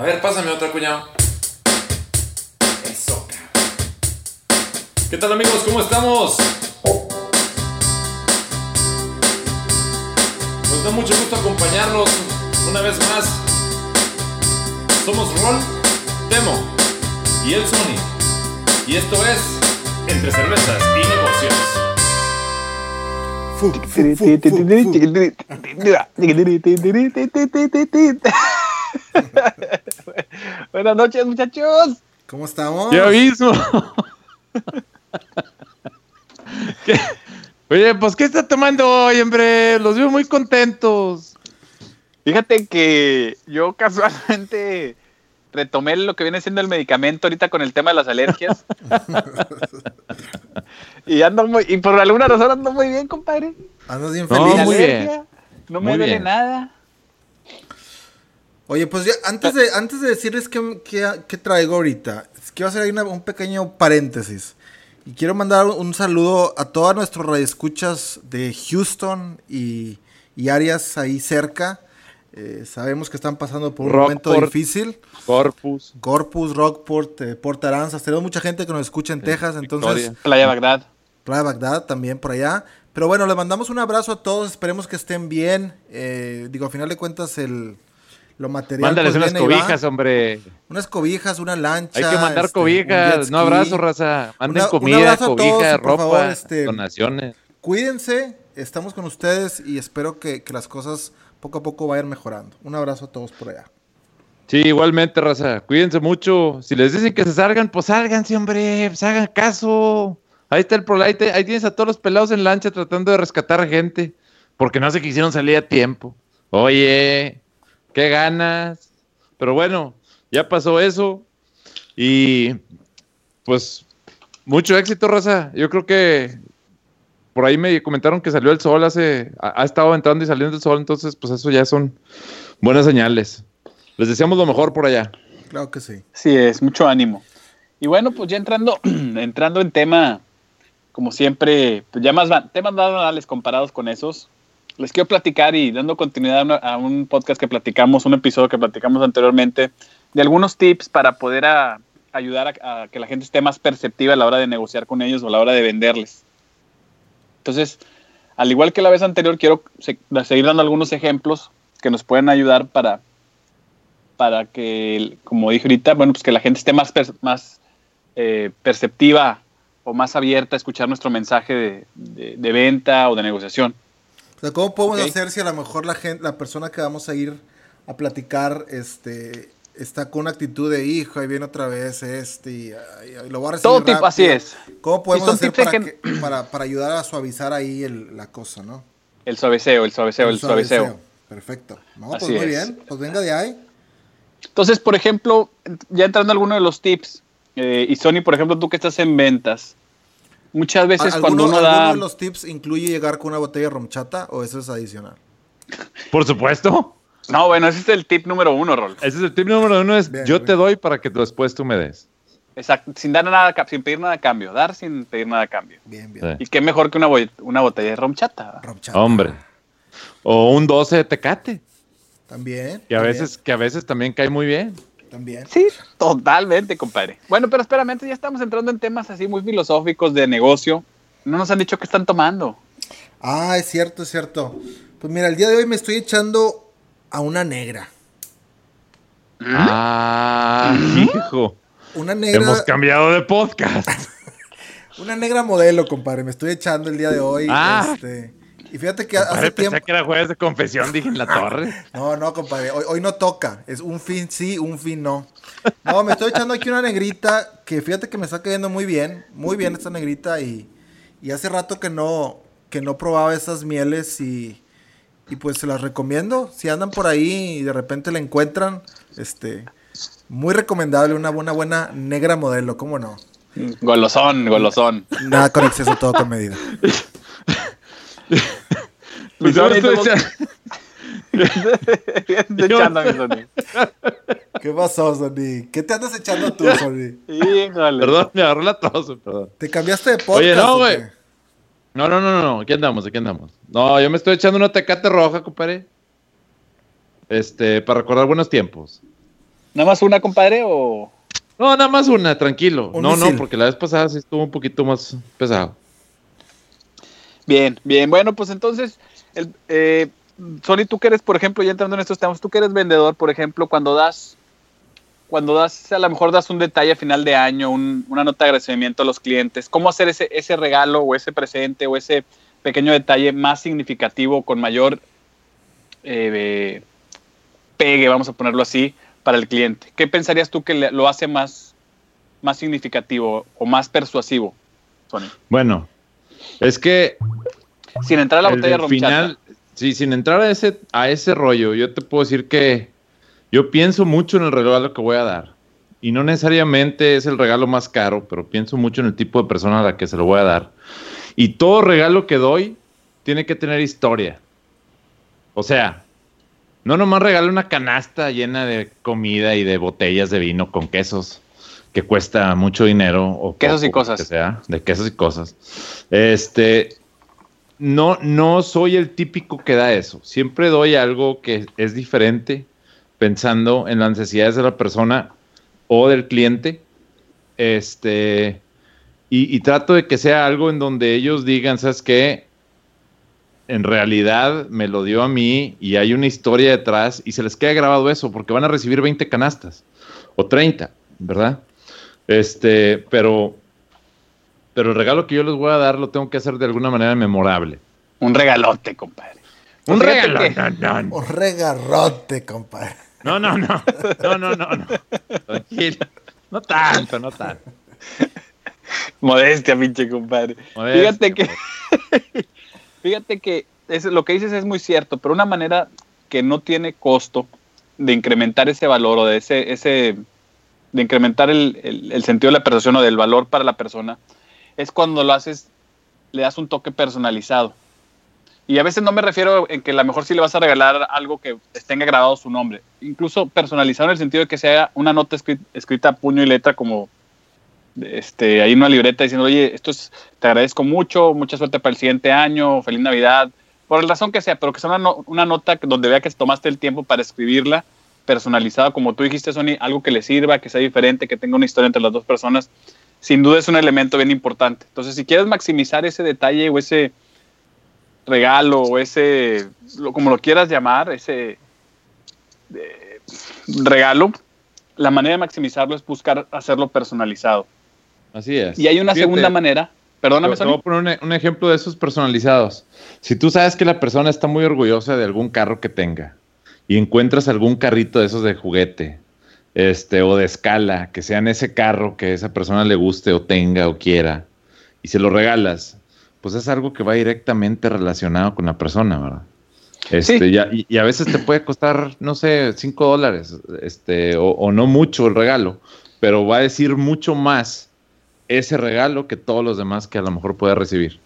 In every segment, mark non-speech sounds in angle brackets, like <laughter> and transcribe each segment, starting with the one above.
A ver, pásame otra, cuñado. Eso, cabrón. ¿Qué tal, amigos? ¿Cómo estamos? Nos da mucho gusto acompañarnos una vez más. Somos Ron, Temo y el Sony. Y esto es Entre Cervezas y Negocios. Fu, fu, fu, <laughs> Buenas noches, muchachos. ¿Cómo estamos? Ya mismo. <laughs> ¿Qué? Oye, pues, ¿qué está tomando hoy, hombre? Los veo muy contentos. Fíjate que yo casualmente retomé lo que viene siendo el medicamento ahorita con el tema de las alergias. <laughs> y ando muy, y por alguna razón ando muy bien, compadre. Andas bien No, feliz. Muy bien. No me Muy duele bien. nada. Oye, pues ya, antes de, antes de decirles qué, qué- qué traigo ahorita, quiero hacer ahí una- un pequeño paréntesis. Y quiero mandar un saludo a todos nuestros radioescuchas de Houston y, y áreas ahí cerca. Eh, sabemos que están pasando por un momento difícil. Corpus. Corpus, Rockport, eh, Port Aranzas. Tenemos mucha gente que nos escucha en Texas, entonces... Victoria. Playa Bagdad. Playa Bagdad también por allá. Pero bueno, les mandamos un abrazo a todos. Esperemos que estén bien. Eh, digo, a final de cuentas, el, lo material. Mándales pues, unas cobijas, hombre. Unas cobijas, una lancha. Hay que mandar este, un cobijas. ski. No abrazo, raza. Manden Una- un comida, abrazo a todos cobija, y por ropa, favor, este- donaciones. Cuídense, estamos con ustedes y espero que, que las cosas poco a poco vayan mejorando. Un abrazo a todos por allá. Sí, igualmente, raza. Cuídense mucho. Si les dicen que se salgan, pues sálganse, hombre. Pues hagan caso. Ahí está el pro, ahí, ahí tienes a todos los pelados en lancha tratando de rescatar gente. Porque no se quisieron salir a tiempo. Oye, qué ganas. Pero bueno, ya pasó eso. Y pues mucho éxito, raza. Yo creo que por ahí me comentaron que salió el sol hace. Ha, ha estado entrando y saliendo el sol. Entonces, pues eso ya son buenas señales. Les deseamos lo mejor por allá. Claro que sí. Sí, es mucho ánimo. Y bueno, pues ya entrando, <clears throat> entrando en tema, como siempre, pues ya más va- temas más banales comparados con esos, les quiero platicar y dando continuidad a, un podcast que platicamos, un episodio que platicamos anteriormente, de algunos tips para poder ayudar a, que la gente esté más perceptiva a la hora de negociar con ellos o a la hora de venderles. Entonces, al igual que la vez anterior, quiero se- seguir dando algunos ejemplos que nos pueden ayudar para, para que, como dije ahorita, bueno, pues que la gente esté más, más eh, perceptiva o más abierta a escuchar nuestro mensaje de venta o de negociación. O sea, ¿cómo podemos hacer si a lo mejor la gente, la persona que vamos a ir a platicar, este, está con una actitud de hijo, ahí viene otra vez este, y, lo voy a recibir Todo tipo, rápido"? así es. ¿Cómo podemos hacer para, que- que- para, para ayudar a suavizar ahí el- la cosa, no? El suaveceo, el suaveceo, el, suaveceo. Perfecto. No, pues Así muy es. bien. Pues venga de ahí. Entonces, por ejemplo, ya entrando a alguno de los tips, eh, y Sony, por ejemplo, tú que estás en ventas, muchas veces ¿Alguno, cuando uno alguno da... de los tips incluye llegar con una botella de romchata o eso es adicional? Por supuesto. No, bueno, ese es el tip número uno, Rol. Ese es el tip número uno, es Bien, yo bien. te doy para que después tú me des. Exacto, sin dar nada, sin pedir nada a cambio, dar sin pedir nada a cambio. Bien, bien. Sí. Y qué mejor que una, bo- una botella de romchata. Romchata. Hombre. O un 12 de tecate, También. que a también, veces, que a veces también cae muy bien. También. Sí, totalmente, compadre. Bueno, pero espérame, antes ya estamos entrando en temas así muy filosóficos de negocio. No nos han dicho qué están tomando. Ah, es cierto, es cierto. Pues mira, el día de hoy me estoy echando a una negra. Ah, hijo. Una negra. Hemos cambiado de podcast. <laughs> Una negra modelo, compadre. Me estoy echando el día de hoy. Ah. este, y fíjate que hace Compadre, tiempo. pensé que era jueves de confesión, dije en la torre. No, no, compadre. Hoy, hoy no toca. Es un fin sí, un fin no. No, me estoy echando aquí una negrita que fíjate que me está cayendo muy bien. Muy bien esta negrita. Y, y hace rato que no, que no probaba esas mieles y, y pues se las recomiendo. Si andan por ahí y de repente la encuentran, este, muy recomendable. Una buena, buena negra modelo, ¿cómo no? Golosón, golosón. Nada con exceso, todo con medida. <laughs> Pues yo estoy ¿cómo- echa- Estoy echando a mi Sony. ¿Qué pasó, Sony? ¿Qué te andas echando tú, Sony? Híjole. Perdón, me agarró la tos, perdón. ¿Te cambiaste de podcast? Oye, no, güey. No, no, no, no, aquí andamos, aquí andamos. No, yo me estoy echando una tecate roja, compadre. Este, para recordar buenos tiempos. ¿Nada más una, compadre, o...? No, nada más una, tranquilo. Un no, misil. no, porque la vez pasada sí estuvo un poquito más pesado. Bien, bien. Bueno, pues entonces, eh, Sony, tú que eres, por ejemplo, ya entrando en estos temas, tú que eres vendedor, por ejemplo, cuando das, cuando das, a lo mejor das un detalle a final de año, un- una nota de agradecimiento a los clientes, ¿cómo hacer ese, ese regalo o ese presente o ese pequeño detalle más significativo, con mayor eh, pegue, vamos a ponerlo así, para el cliente? ¿Qué pensarías tú que le- lo hace más, más significativo o más persuasivo, Sony? Bueno, es que Sin entrar a la el botella final, sí, sin entrar a ese, a ese rollo, yo te puedo decir que yo pienso mucho en el regalo que voy a dar. Y no necesariamente es el regalo más caro, pero pienso mucho en el tipo de persona a la que se lo voy a dar. Y todo regalo que doy tiene que tener historia. O sea, no nomás regalo una canasta llena de comida y de botellas de vino con quesos que cuesta mucho dinero o Quesos y cosas. que sea, de quesos y cosas. Este, no, no soy el típico que da eso. Siempre doy algo que es diferente, pensando en las necesidades de la persona o del cliente. Este, y, trato de que sea algo en donde ellos digan, ¿sabes qué? En realidad me lo dio a mí y hay una historia detrás y se les queda grabado eso porque van a recibir 20 canastas o 30, ¿verdad? Este, pero, pero el regalo que yo les voy a dar lo tengo que hacer de alguna manera memorable. Un regalote, compadre. Un Pues fíjate regalo. que- No, no, Un regarrote, compadre. no, no, no, no, no, no, no. Tranquilo. No tanto, no tanto. Modestia, pinche compadre. Modestia, Fíjate que, <laughs> fíjate que es, lo que dices es muy cierto, pero una manera que no tiene costo de incrementar ese valor o de ese, ese de incrementar el, el- el sentido de la percepción o del valor para la persona es cuando lo haces, le das un toque personalizado. Y a veces no me refiero en que a lo mejor sí le vas a regalar algo que tenga grabado su nombre. Incluso personalizado en el sentido de que sea una nota escri- escrita a puño y letra como este, hay una libreta diciendo, oye, esto es, te agradezco mucho, mucha suerte para el siguiente año, feliz Navidad, por la razón que sea, pero que sea una, una nota donde vea que tomaste el tiempo para escribirla, personalizada, como tú dijiste, Sony, algo que le sirva, que sea diferente, que tenga una historia entre las dos personas, sin duda es un elemento bien importante. Entonces, si quieres maximizar ese detalle o ese regalo o ese, lo- como lo quieras llamar, ese eh, regalo, la manera de maximizarlo es buscar hacerlo personalizado. Así es. Y hay una Fíjate, segunda manera. Perdóname, Te, te voy a poner un, un ejemplo de esos personalizados. Si tú sabes que la persona está muy orgullosa de algún carro que tenga y encuentras algún carrito de esos de juguete, este, o de escala, que sea en ese carro que esa persona le guste o tenga o quiera, y se lo regalas, pues es algo que va directamente relacionado con la persona, ¿verdad? Este, Sí. ya- y, y a veces te puede costar, no sé, cinco dólares, este, o, o no mucho el regalo, pero va a decir mucho más ese regalo que todos los demás que a lo mejor puede recibir.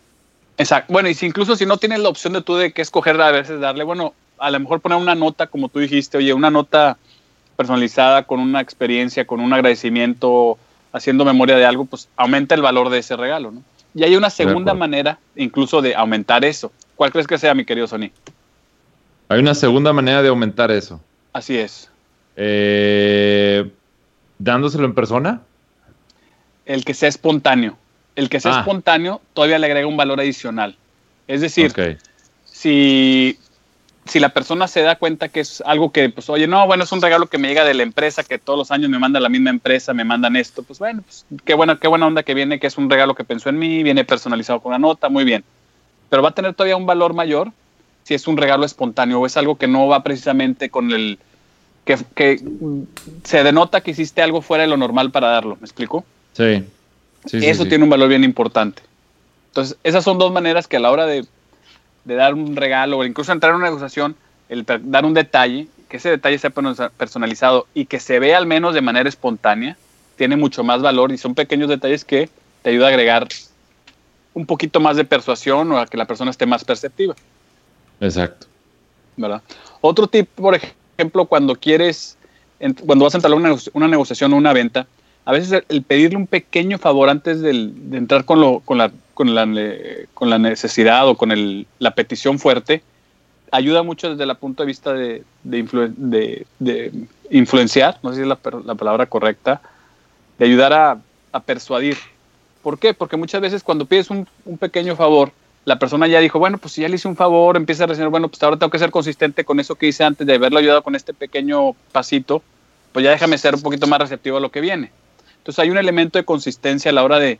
Exacto. Bueno, y si incluso si no tienes la opción de tú de qué escoger a veces darle, bueno, a lo mejor poner una nota, como tú dijiste, oye, una nota personalizada con una experiencia, con un agradecimiento, haciendo memoria de algo, pues aumenta el valor de ese regalo, ¿no? Y hay una segunda manera incluso de aumentar eso. ¿Cuál crees que sea, mi querido Sony? Hay una segunda manera de aumentar eso. Así es. Eh, dándoselo en persona. El que sea espontáneo. El que sea Ah. espontáneo todavía le agrega un valor adicional. Es decir, si, si la persona se da cuenta que es algo que, pues, oye, no, bueno, es un regalo que me llega de la empresa, que todos los años me manda la misma empresa, me mandan esto, pues bueno, pues, qué, buena, qué buena onda que viene, que es un regalo que pensó en mí, viene personalizado con una nota, muy bien. Pero va a tener todavía un valor mayor si es un regalo espontáneo o es algo que no va precisamente con el... que, que se denota que hiciste algo fuera de lo normal para darlo, ¿me explico? Sí. Sí, Eso sí. tiene un valor bien importante. Entonces, esas son dos maneras que a la hora de, de dar un regalo o incluso entrar en una negociación, el dar un detalle, que ese detalle sea perso- personalizado y que se vea al menos de manera espontánea, tiene mucho más valor y son pequeños detalles que te ayuda a agregar un poquito más de persuasión o a que la persona esté más perceptiva. Exacto. ¿verdad? Otro tip, por ejemplo, cuando quieres, cuando vas a entablar una, una negociación o una venta, a veces el, pedirle un pequeño favor antes del- de entrar con, lo, con, la, con, la, eh, con la necesidad o con el- la petición fuerte, ayuda mucho desde el punto de vista de, de, influenciar, no sé si es la, la palabra correcta, de ayudar a, a, persuadir. ¿Por qué? Porque muchas veces cuando pides un, un, pequeño favor, la persona ya dijo, bueno, pues si ya le hice un favor, empieza a decir, bueno, pues ahora tengo que ser consistente con eso que hice antes de haberlo ayudado con este pequeño pasito, pues ya déjame ser un poquito más receptivo a lo que viene. Entonces hay un elemento de consistencia a la hora de,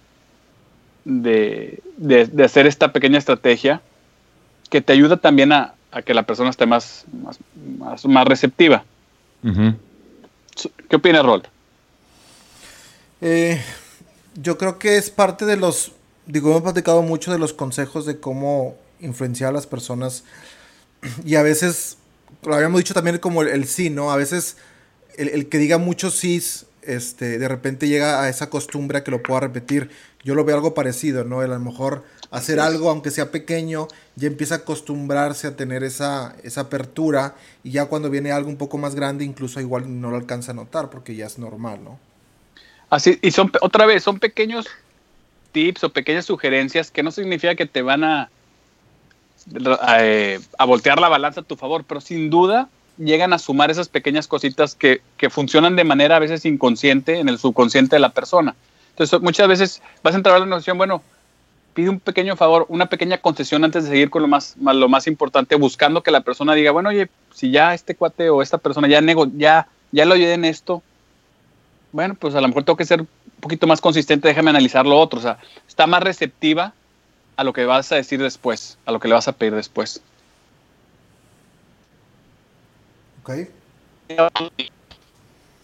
de, de hacer esta pequeña estrategia que te ayuda también a, a que la persona esté más, más, más, receptiva. ¿Qué opina Rol? Eh, yo creo que es parte de los, digo, hemos platicado mucho de los consejos de cómo influenciar a las personas y a veces, lo habíamos dicho también como el, sí, ¿no? A veces el, el, que diga muchos sís, este, de repente llega a esa costumbre a que lo pueda repetir. Yo lo veo algo parecido, ¿no? a lo mejor hacer algo, aunque sea pequeño, ya empieza a acostumbrarse a tener esa, esa apertura y ya cuando viene algo un poco más grande, incluso igual no lo alcanza a notar porque ya es normal, ¿no? Así, y son, otra vez, son pequeños tips o pequeñas sugerencias que no significa que te van a, a, eh, voltear la balanza a tu favor, pero sin duda llegan a sumar esas pequeñas cositas que, que funcionan de manera a veces inconsciente en el subconsciente de la persona. Entonces, muchas veces vas a entrar a la negociación, bueno, pide un pequeño favor, una pequeña concesión antes de seguir con lo más, lo más importante, buscando que la persona diga, bueno, oye, si ya este cuate o esta persona ya nego, ya, ya lo ayudé en esto, bueno, pues a lo mejor tengo que ser un poquito más consistente, déjame analizar lo otro. O sea, está más receptiva a lo que vas a decir después, a lo que le vas a pedir después. Ok.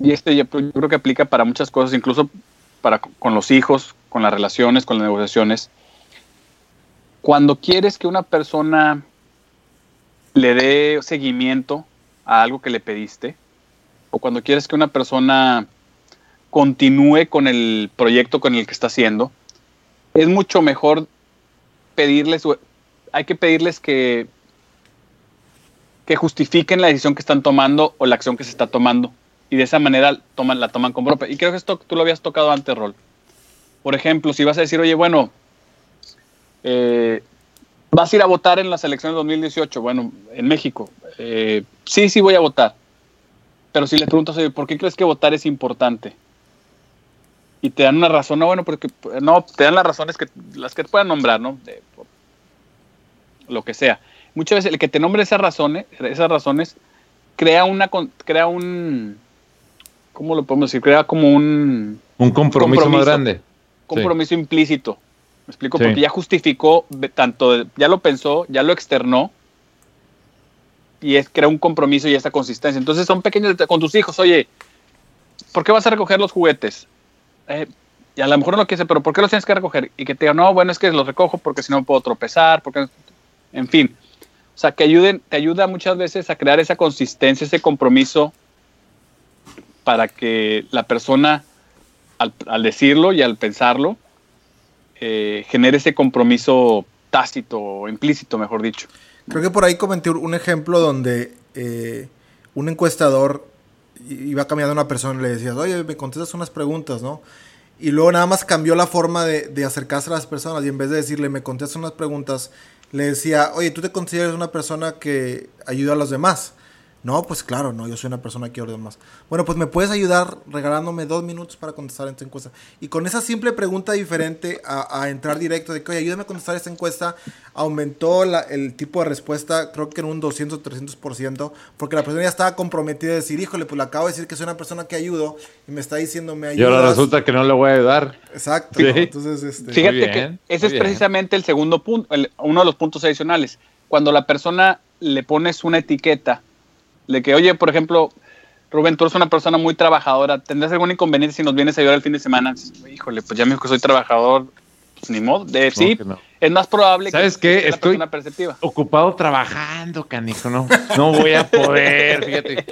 Y este yo creo que aplica para muchas cosas, incluso para con los hijos, con las relaciones, con las negociaciones cuando quieres que una persona le dé seguimiento a algo que le pediste, o cuando quieres que una persona continúe con el proyecto con el que está haciendo, es mucho mejor pedirles, hay que pedirles que, que justifiquen la decisión que están tomando o la acción que se está tomando. Y de esa manera toman, la toman como propia. Y creo que esto tú lo habías tocado antes, Rol. Por ejemplo, si vas a decir, oye, bueno, eh, ¿Vas a ir a votar en las elecciones 2018? Bueno, en México. Eh, sí, sí voy a votar. Pero si le preguntas, ¿por qué crees que votar es importante? Y te dan una razón, no, bueno, porque no, te dan las razones que las que te puedan nombrar, ¿no? lo que sea. Muchas veces el que te nombre esas razones, esas razones, crea una crea un ¿cómo lo podemos decir? Crea como un un compromiso, más grande. Compromiso implícito. ¿Me explico? Porque ya justificó, tanto, ya lo pensó, ya lo externó y es, crea un compromiso y esta consistencia. Entonces son pequeños con tus hijos, oye, ¿por qué vas a recoger los juguetes? Eh, y a lo mejor no lo quieres, pero ¿por qué los tienes que recoger? Y que te digan, no, bueno, es que los recojo porque si no puedo tropezar, porque, en fin. Sea, que ayuden, te ayuda muchas veces a crear esa consistencia, ese compromiso para que la persona, al, decirlo y al pensarlo, eh, genere ese compromiso tácito o implícito, mejor dicho. Creo que por ahí comenté un ejemplo donde eh, un encuestador iba cambiando a una persona y le decía, oye, me contestas unas preguntas, ¿no? Y luego nada más cambió la forma de, de, acercarse a las personas y en vez de decirle, me contestas unas preguntas, le decía, oye, ¿tú te consideras una persona que ayuda a los demás? No, pues claro, no, yo soy una persona que orden más. Bueno, pues me puedes ayudar regalándome dos minutos para contestar esta encuesta. Y con esa simple pregunta diferente a, entrar directo de que, oye, ayúdame a contestar esta encuesta, aumentó el tipo de respuesta, creo que en un 200, 300%, porque la persona ya estaba comprometida a decir, híjole, pues le acabo de decir que soy una persona que ayudo y me está diciendo, me ayudas. Y ahora resulta que no le voy a ayudar. Exacto. Entonces, este... Fíjate que ese es precisamente el segundo punto, uno de los puntos adicionales. Cuando la persona le pones una etiqueta, de que, oye, por ejemplo, Rubén, tú eres una persona muy trabajadora, ¿tendrás algún inconveniente si nos vienes a ayudar el fin de semana? Híjole, pues ya me dijo que soy trabajador, pues ni modo. De, sí, es más probable ¿Sabes que qué? Estoy ocupado trabajando, canijo, no, no voy a poder, fíjate.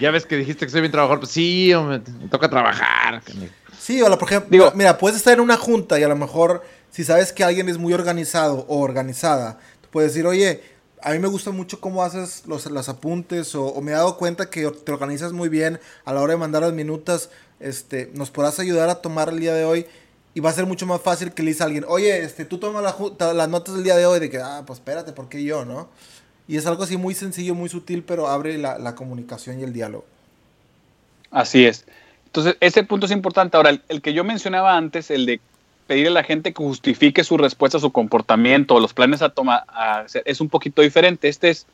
Ya ves que dijiste que soy bien trabajador, pues sí, me toca trabajar, canijo. Sí, o por ejemplo, Digo, mira, puedes estar en una junta y a lo mejor, si sabes que alguien es muy organizado o organizada, puedes decir, oye, a mí me gusta mucho cómo haces los, apuntes o, me he dado cuenta que te organizas muy bien a la hora de mandar las minutas. Este, nos podrás ayudar a tomar el día de hoy y va a ser mucho más fácil que le diga a alguien, oye, este, tú tomas las notas del día de hoy de que, ah, pues espérate, ¿por qué yo, no? Y es algo así muy sencillo, muy sutil, pero abre la, la comunicación y el diálogo. Así es. Entonces, ese punto es importante. Ahora, el, que yo mencionaba antes, el de pedirle a la gente que justifique su respuesta, su comportamiento, los planes a tomar, es un poquito diferente. Este es,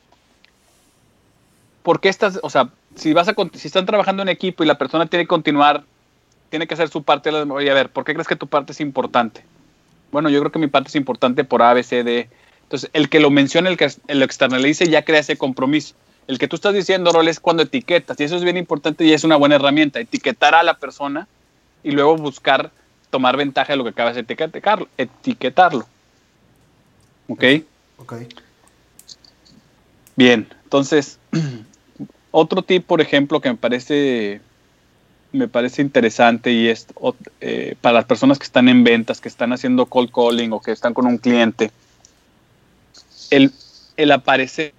¿por qué estás, o sea, si vas a, si están trabajando en equipo y la persona tiene que continuar, tiene que hacer su parte, oye, a ver, ¿por qué crees que tu parte es importante? Bueno, yo creo que mi parte es importante por A, B, C, D. Entonces, el que lo mencione, el que lo externalice, ya crea ese compromiso. El que tú estás diciendo, Rol, es cuando etiquetas, y eso es bien importante y es una buena herramienta, etiquetar a la persona y luego buscar tomar ventaja de lo que acabas de etiquetarlo. etiquetarlo. ¿Ok? Ok. Bien, entonces, <clears throat> otro tip, por ejemplo, que me parece, me parece interesante y es eh, para las personas que están en ventas, que están haciendo cold calling o que están con un cliente, el, el aparecer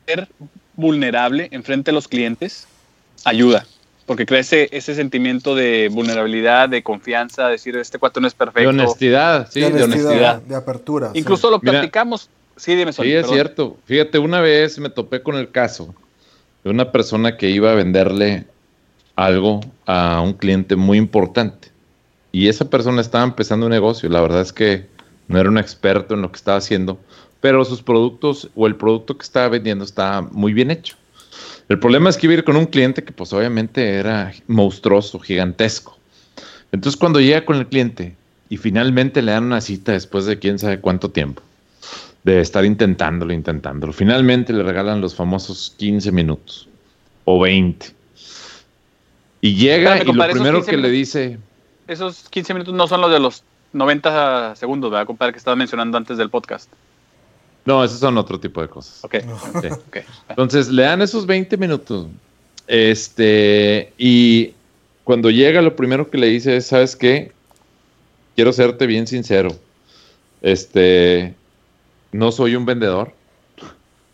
vulnerable enfrente de los clientes ayuda porque crea ese, sentimiento de vulnerabilidad, de confianza, decir, este cuate no es perfecto. De honestidad, sí, de, honestidad. De apertura. Incluso lo platicamos. sí, dime, Sí, es cierto. Fíjate, una vez me topé con el caso de una persona que iba a venderle algo a un cliente muy importante. Y esa persona estaba empezando un negocio. La verdad es que no era un experto en lo que estaba haciendo, pero sus productos o el producto que estaba vendiendo estaba muy bien hecho. El problema es que iba a ir con un cliente que pues obviamente era monstruoso, gigantesco. Entonces cuando llega con el cliente y finalmente le dan una cita después de quién sabe cuánto tiempo, de estar intentándolo, intentándolo, finalmente le regalan los famosos 15 minutos o 20. Y llega y lo primero que le dice... Esos 15 minutos no son los de los 90 segundos, ¿verdad, compadre? Que estaba mencionando antes del podcast. No, esos son otro tipo de cosas. Okay. <laughs> Entonces le dan esos 20 minutos. Este, y cuando llega, lo primero que le dice es: ¿Sabes qué? Quiero serte bien sincero. Este, no soy un vendedor,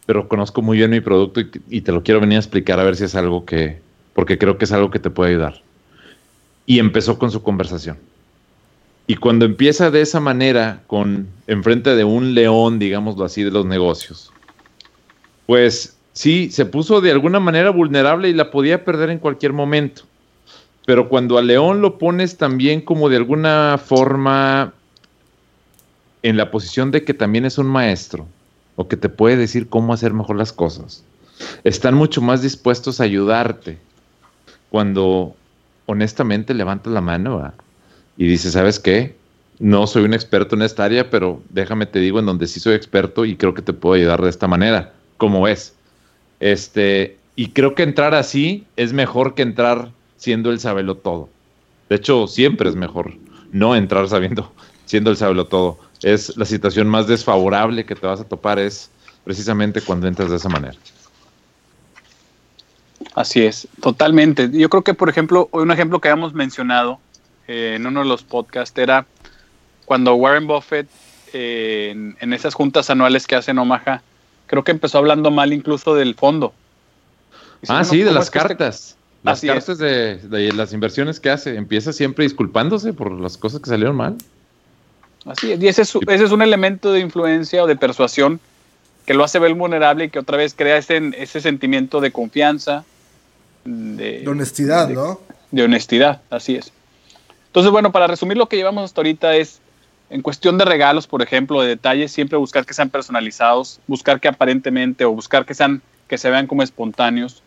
pero conozco muy bien mi producto y, y te lo quiero venir a explicar a ver si es algo que, porque creo que es algo que te puede ayudar. Y empezó con su conversación. Y cuando empieza de esa manera, con enfrente de un león, digámoslo así, de los negocios, pues sí, se puso de alguna manera vulnerable y la podía perder en cualquier momento. Pero cuando al león lo pones también como de alguna forma en la posición de que también es un maestro o que te puede decir cómo hacer mejor las cosas, están mucho más dispuestos a ayudarte cuando honestamente levantas la mano y dice, ¿sabes qué? No soy un experto en esta área, pero déjame te digo en donde sí soy experto y creo que te puedo ayudar de esta manera, como es. Este, y creo que entrar así es mejor que entrar siendo el sabelo todo. De hecho, siempre es mejor no entrar sabiendo, <laughs> siendo el sabelo todo. Es la situación más desfavorable que te vas a topar es precisamente cuando entras de esa manera. Así es, totalmente. Yo creo que, por ejemplo, un ejemplo que habíamos mencionado eh, en uno de los podcasts era cuando Warren Buffett eh, en, esas juntas anuales que hace en Omaha, creo que empezó hablando mal incluso del fondo. ah, sí, de las cartas. Las cartas de, las inversiones que hace. Empieza siempre disculpándose por las cosas que salieron mal. Así es, y ese es, ese es un elemento de influencia o de persuasión que lo hace ver vulnerable y que otra vez crea ese, ese sentimiento de confianza. De, honestidad, ¿no? De honestidad, así es. Entonces, bueno, para resumir lo que llevamos hasta ahorita es, en cuestión de regalos, por ejemplo, de detalles, siempre buscar que sean personalizados, buscar que aparentemente o buscar que sean que se vean como espontáneos.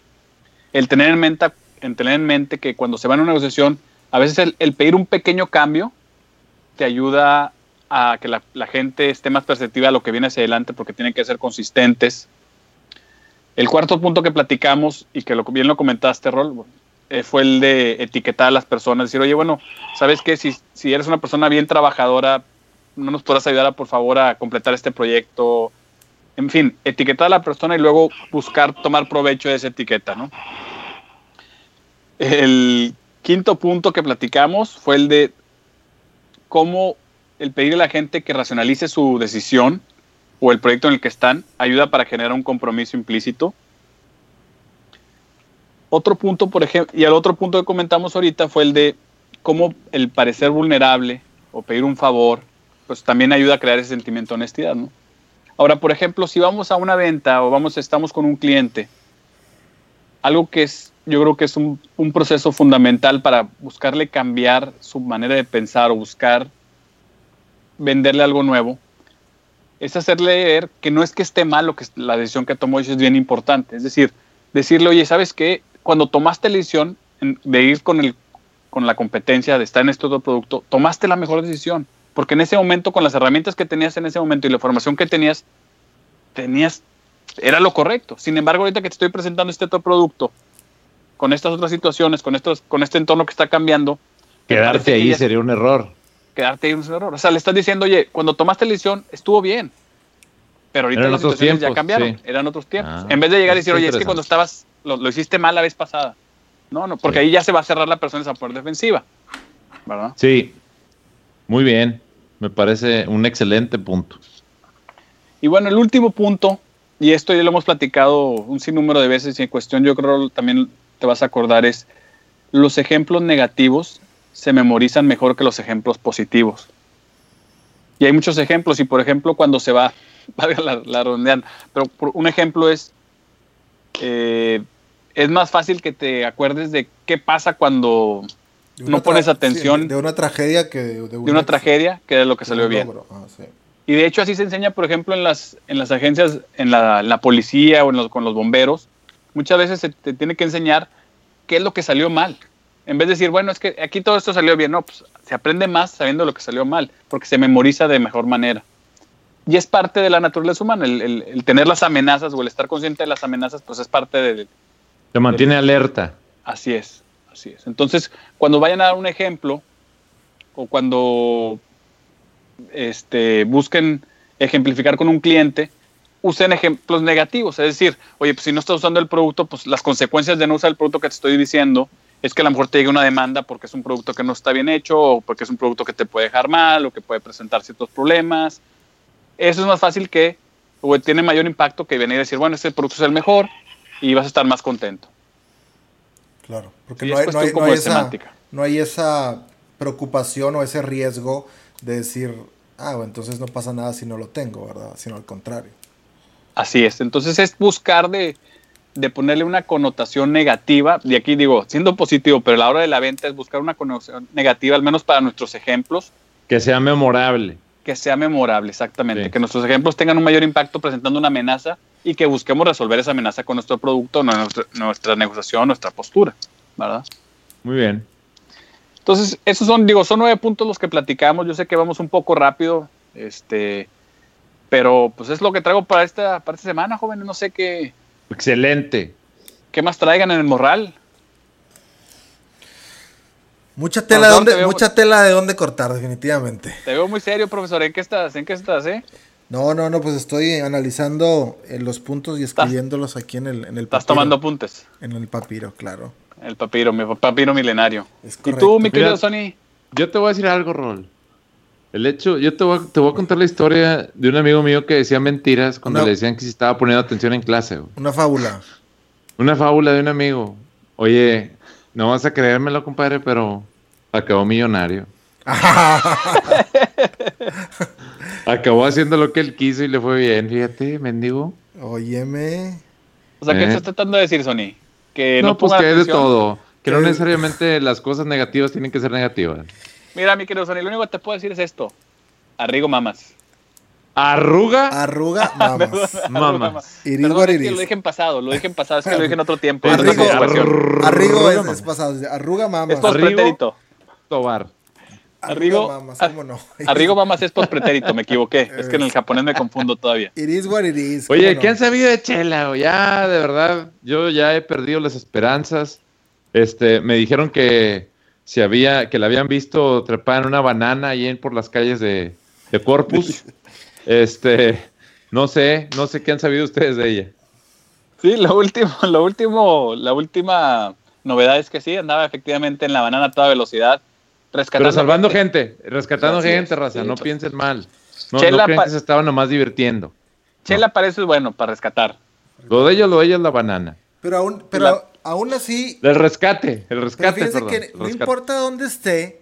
El tener en mente, en tener en mente que cuando se va a una negociación, a veces el, pedir un pequeño cambio te ayuda a que la, gente esté más perceptiva a lo que viene hacia adelante porque tienen que ser consistentes. El cuarto punto que platicamos y que bien lo comentaste, Rol, eh, fue el de etiquetar a las personas, decir, oye, bueno, ¿sabes qué? Si, si eres una persona bien trabajadora, no nos podrás ayudar, por favor, a completar este proyecto. En fin, etiquetar a la persona y luego buscar tomar provecho de esa etiqueta, ¿no? El quinto punto que platicamos fue el de cómo el pedirle a la gente que racionalice su decisión o el proyecto en el que están ayuda para generar un compromiso implícito otro punto, por ejemplo, y el otro punto que comentamos ahorita fue el de cómo el parecer vulnerable o pedir un favor, pues también ayuda a crear ese sentimiento de honestidad, ¿no? Ahora, por ejemplo, si vamos a una venta o vamos, estamos con un cliente, algo que es, yo creo que es un, un proceso fundamental para buscarle cambiar su manera de pensar o buscar venderle algo nuevo, es hacerle ver que no es que esté mal lo que la decisión que tomó es bien importante. Es decir, decirle, oye, ¿sabes qué? Cuando tomaste la decisión de ir con, el, con la competencia, de estar en este otro producto, tomaste la mejor decisión. Porque en ese momento, con las herramientas que tenías en ese momento y la información que tenías, tenías, era lo correcto. Sin embargo, ahorita que te estoy presentando este otro producto, con estas otras situaciones, con, estos, con este entorno que está cambiando. Quedarte ahí sería un error. Quedarte ahí un error. O sea, le estás diciendo, oye, cuando tomaste la decisión, estuvo bien. Pero ahorita Eran las situaciones ya cambiaron. sí. Eran otros tiempos. Ah, en vez de llegar y decir, oye, es que cuando estabas, lo, lo hiciste mal la vez pasada. No, no, porque Sí. ahí ya se va a cerrar la persona esa por defensiva. ¿Verdad? Sí. Muy bien. Me parece un excelente punto. Y bueno, el último punto, y esto ya lo hemos platicado un sinnúmero de veces y en cuestión yo creo también te vas a acordar es, los ejemplos negativos se memorizan mejor que los ejemplos positivos. Y hay muchos ejemplos, y por ejemplo cuando se va, <laughs> valga la, la redundancia, pero por- un ejemplo es, eh, es más fácil que te acuerdes de qué pasa cuando no pones atención sí, de una tragedia que de, de una tragedia que de lo que salió un bien. Ah, sí. Y de hecho así se enseña, por ejemplo, en las, en las agencias, en la, en la policía o en los- con los bomberos. Muchas veces se te tiene que enseñar qué es lo que salió mal. En vez de decir, bueno, es que aquí todo esto salió bien, no, pues se aprende más sabiendo lo que salió mal, porque se memoriza de mejor manera. Y es parte de la naturaleza humana, el, el- el tener las amenazas o el estar consciente de las amenazas, pues es parte de, Te mantiene alerta. Así es, así es. Entonces, cuando vayan a dar un ejemplo o cuando este, busquen ejemplificar con un cliente, usen ejemplos negativos. Es decir, oye, pues si no estás usando el producto, pues las consecuencias de no usar el producto que te estoy diciendo es que a lo mejor te llegue una demanda porque es un producto que no está bien hecho o porque es un producto que te puede dejar mal o que puede presentar ciertos problemas. Eso es más fácil que, o tiene mayor impacto que venir a decir, bueno, este producto es el mejor y vas a estar más contento. Claro, porque Sí, no, hay, no, hay, no como hay de esa, semántica. no hay esa preocupación o ese riesgo de decir, ah, bueno, entonces no pasa nada si no lo tengo, ¿verdad? Sino al contrario. Así es. Entonces es buscar de, de ponerle una connotación negativa. Y aquí digo, siendo positivo, pero a la hora de la venta es buscar una connotación negativa, al menos para nuestros ejemplos, Que sea memorable. Que sea memorable, exactamente. Sí. Que nuestros ejemplos tengan un mayor impacto presentando una amenaza y que busquemos resolver esa amenaza con nuestro producto, nuestra negociación, nuestra postura, ¿verdad? Muy bien. Entonces, esos son, digo, son nueve puntos los que platicamos. Yo sé que vamos un poco rápido, este, pero pues es lo que traigo para esta, para esta semana, jóvenes. No sé qué, Excelente. qué más traigan en el morral. Mucha tela, de Perdón, dónde, te veo- mucha tela de dónde cortar, definitivamente. Te veo muy serio, profesor. ¿En qué estás? ¿En qué estás, eh? No, no, no, pues estoy analizando eh, los puntos y escribiéndolos aquí en el, en el Estás papiro. tomando apuntes. En el papiro, claro. El papiro, mi papiro milenario. Es ¿Y tú, mi querido Mira. Sony? Yo te voy a decir algo, Rol. El hecho, yo te voy, a, te voy a contar la historia de un amigo mío que decía mentiras cuando No. le decían que si estaba poniendo atención en clase. güey. Una fábula. Una fábula de un amigo. Oye, no vas a creérmelo, compadre, pero acabó millonario. <laughs> Acabó haciendo lo que él quiso y le fue bien. Fíjate, mendigo. Óyeme. O sea, ¿qué Eh. estás tratando de decir, Sony? Que no, no, pues que hay de todo. Que no Que- necesariamente las cosas negativas tienen que ser negativas. Mira, mi querido Sony, lo único que te puedo decir es esto. Arrigo mamas. Arruga, Arruga, <laughs> mamas. Arrigo mamas. Iris Perdón, es que lo dije en pasado, lo dije en pasado, es que lo dije en otro tiempo. Arrigo, situación. Arrigo Arruga, es, mamas. es pasado. Arruga, mamas. Es post-pretérito. Tobar. Arrigo, Arruga, mamas, ¿cómo no? Arrigo mamas es post-pretérito, me equivoqué. Es que en el <laughs> japonés me confundo todavía. It is what it is. Oye, ¿cómo ¿qué no? han sabido de Chela? Ya, de verdad, yo ya he perdido las esperanzas. Este, me dijeron que si había, que la habían visto trepar en una banana ahí en, por las calles de, de Corpus. <laughs> Este, no sé, no sé qué han sabido ustedes de ella. Sí, lo último, <laughs> lo último, la última novedad es que sí, andaba efectivamente en la banana a toda velocidad, rescatando Pero salvando gente, rescatando Así gente, es, raza, sí, no pues. piensen mal. No, Chela no que se estaban nomás divirtiendo. Chela parece bueno para rescatar. Lo de ellos, lo de ellos es la banana. Pero aún, pero La- aún así, El rescate, el pero rescate, fíjense perdón. que no rescate. importa dónde esté,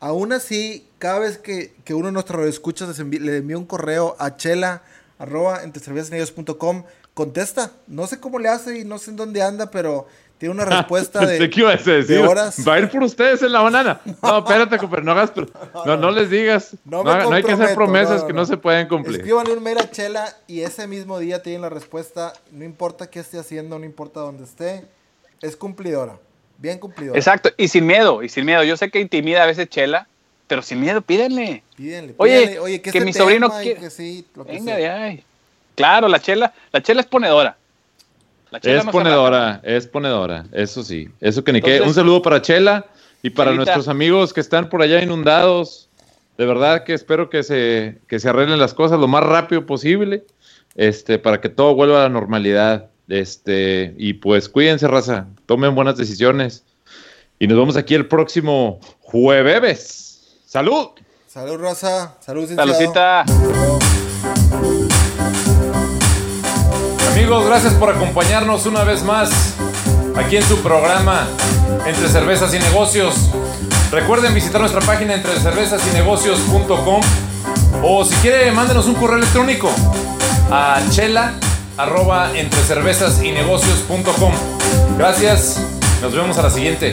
aún así, cada vez que, que uno de nuestros escuchas le envía un correo a Chela, arroba entre cervezasnegocios.com. Contesta. No sé cómo le hace y no sé en dónde anda, pero tiene una <laughs> respuesta de, que ibas a decir, de horas. Va a ir por ustedes en la banana. <laughs> No, espérate, compadre, no hagas. <laughs> No, no les digas. No No, me haga- no hay que hacer promesas que no. se pueden cumplir. Escríbanle un mail a Chela y ese mismo día tienen la respuesta. No importa qué esté haciendo, no importa dónde esté. Es cumplidora. Bien cumplidora. Exacto, y sin miedo, y sin miedo. Yo sé que intimida a veces Chela, pero sin miedo, pídenle. Pídenle, Oye, pídenle, oye, que, que este mi sobrino quiere- que sí, lo que Venga ahí. Claro, la Chela, la Chela es ponedora. La Chela Es ponedora, es ponedora, eso sí. Eso que ni qué. Entonces- Un saludo para Chela y para Chelita. nuestros amigos que están por allá inundados. De verdad que espero que se, que se arreglen las cosas lo más rápido posible, este, para que todo vuelva a la normalidad. Este, y pues cuídense, raza, tomen buenas decisiones. Y nos vemos aquí el próximo jueves. ¡Salud! Salud, Rosa. Salud. Saludcita. Amigos, gracias por acompañarnos una vez más aquí en su programa Entre Cervezas y Negocios. Recuerden visitar nuestra página entre cervezas y negocios.com o si quiere mándenos un correo electrónico a chela arroba entre cervezas y negocios.com. Gracias, nos vemos a la siguiente.